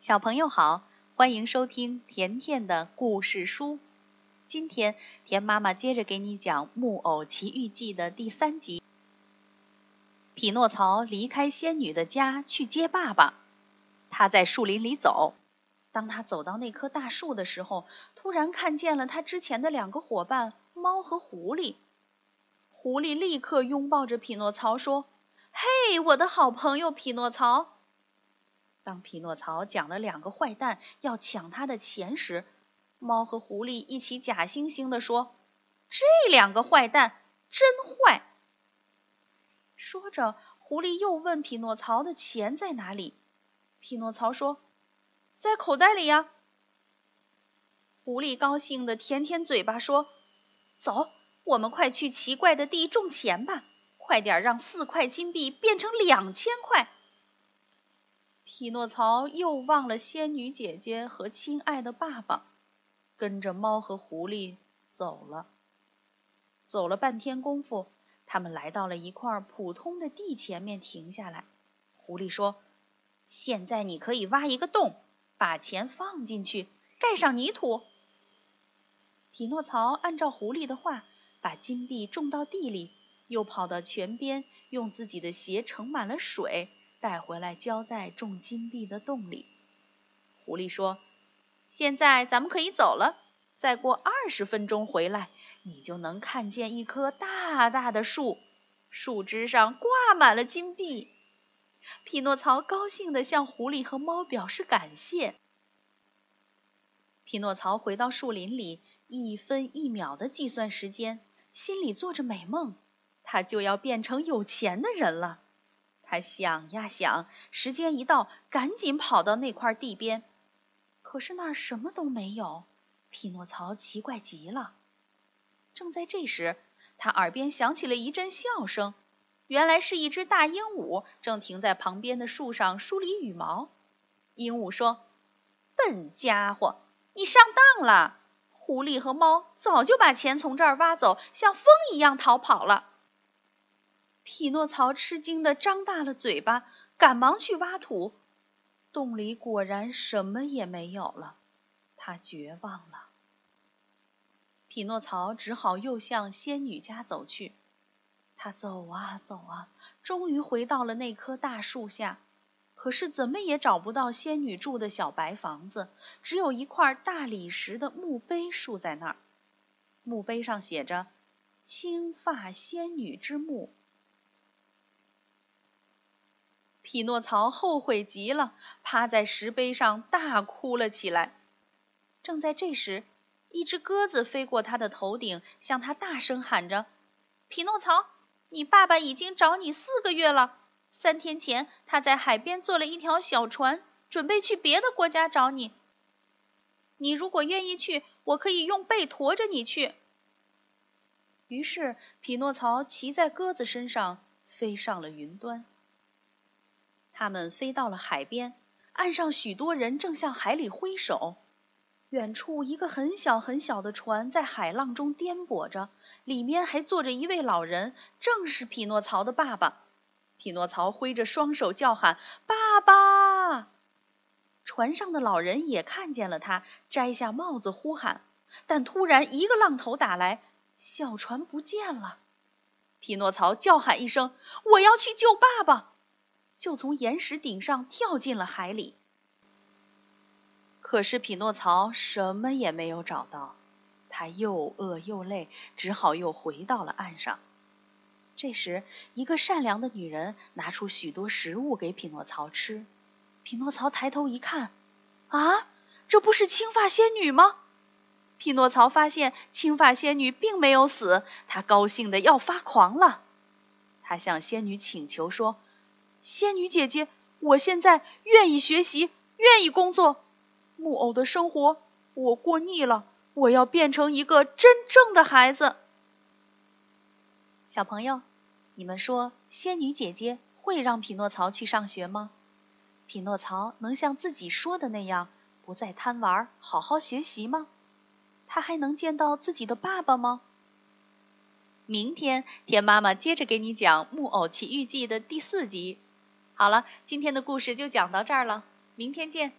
小朋友好，欢迎收听甜甜的故事书。今天甜妈妈接着给你讲《木偶奇遇记》的第三集。匹诺曹离开仙女的家去接爸爸，他在树林里走。当他走到那棵大树的时候，突然看见了他之前的两个伙伴猫和狐狸。狐狸立刻拥抱着匹诺曹说：“嘿，我的好朋友匹诺曹！”当匹诺曹讲了两个坏蛋要抢他的钱时，猫和狐狸一起假惺惺地说：“这两个坏蛋真坏。”说着，狐狸又问匹诺曹的钱在哪里。匹诺曹说：“在口袋里呀。”狐狸高兴的舔舔嘴巴说：“走，我们快去奇怪的地种钱吧！快点让四块金币变成两千块。”匹诺曹又忘了仙女姐姐和亲爱的爸爸。跟着猫和狐狸走了，走了半天功夫，他们来到了一块普通的地前面停下来。狐狸说：“现在你可以挖一个洞，把钱放进去，盖上泥土。”匹诺曹按照狐狸的话，把金币种到地里，又跑到泉边，用自己的鞋盛满了水，带回来浇在种金币的洞里。狐狸说。现在咱们可以走了。再过二十分钟回来，你就能看见一棵大大的树，树枝上挂满了金币。匹诺曹高兴地向狐狸和猫表示感谢。匹诺曹回到树林里，一分一秒地计算时间，心里做着美梦，他就要变成有钱的人了。他想呀想，时间一到，赶紧跑到那块地边。可是那儿什么都没有，匹诺曹奇怪极了。正在这时，他耳边响起了一阵笑声，原来是一只大鹦鹉正停在旁边的树上梳理羽毛。鹦鹉说：“笨家伙，你上当了！狐狸和猫早就把钱从这儿挖走，像风一样逃跑了。”匹诺曹吃惊的张大了嘴巴，赶忙去挖土。洞里果然什么也没有了，他绝望了。匹诺曹只好又向仙女家走去。他走啊走啊，终于回到了那棵大树下。可是怎么也找不到仙女住的小白房子，只有一块大理石的墓碑竖在那儿。墓碑上写着“青发仙女之墓”。匹诺曹后悔极了，趴在石碑上大哭了起来。正在这时，一只鸽子飞过他的头顶，向他大声喊着：“匹诺曹，你爸爸已经找你四个月了。三天前，他在海边做了一条小船，准备去别的国家找你。你如果愿意去，我可以用背驮着你去。”于是，匹诺曹骑在鸽子身上，飞上了云端。他们飞到了海边，岸上许多人正向海里挥手。远处一个很小很小的船在海浪中颠簸着，里面还坐着一位老人，正是匹诺曹的爸爸。匹诺曹挥着双手叫喊：“爸爸！”船上的老人也看见了他，摘下帽子呼喊。但突然一个浪头打来，小船不见了。匹诺曹叫喊一声：“我要去救爸爸！”就从岩石顶上跳进了海里。可是匹诺曹什么也没有找到，他又饿又累，只好又回到了岸上。这时，一个善良的女人拿出许多食物给匹诺曹吃。匹诺曹抬头一看，啊，这不是青发仙女吗？匹诺曹发现青发仙女并没有死，他高兴的要发狂了。他向仙女请求说。仙女姐姐，我现在愿意学习，愿意工作。木偶的生活我过腻了，我要变成一个真正的孩子。小朋友，你们说仙女姐姐会让匹诺曹去上学吗？匹诺曹能像自己说的那样，不再贪玩，好好学习吗？他还能见到自己的爸爸吗？明天，田妈妈接着给你讲《木偶奇遇记》的第四集。好了，今天的故事就讲到这儿了，明天见。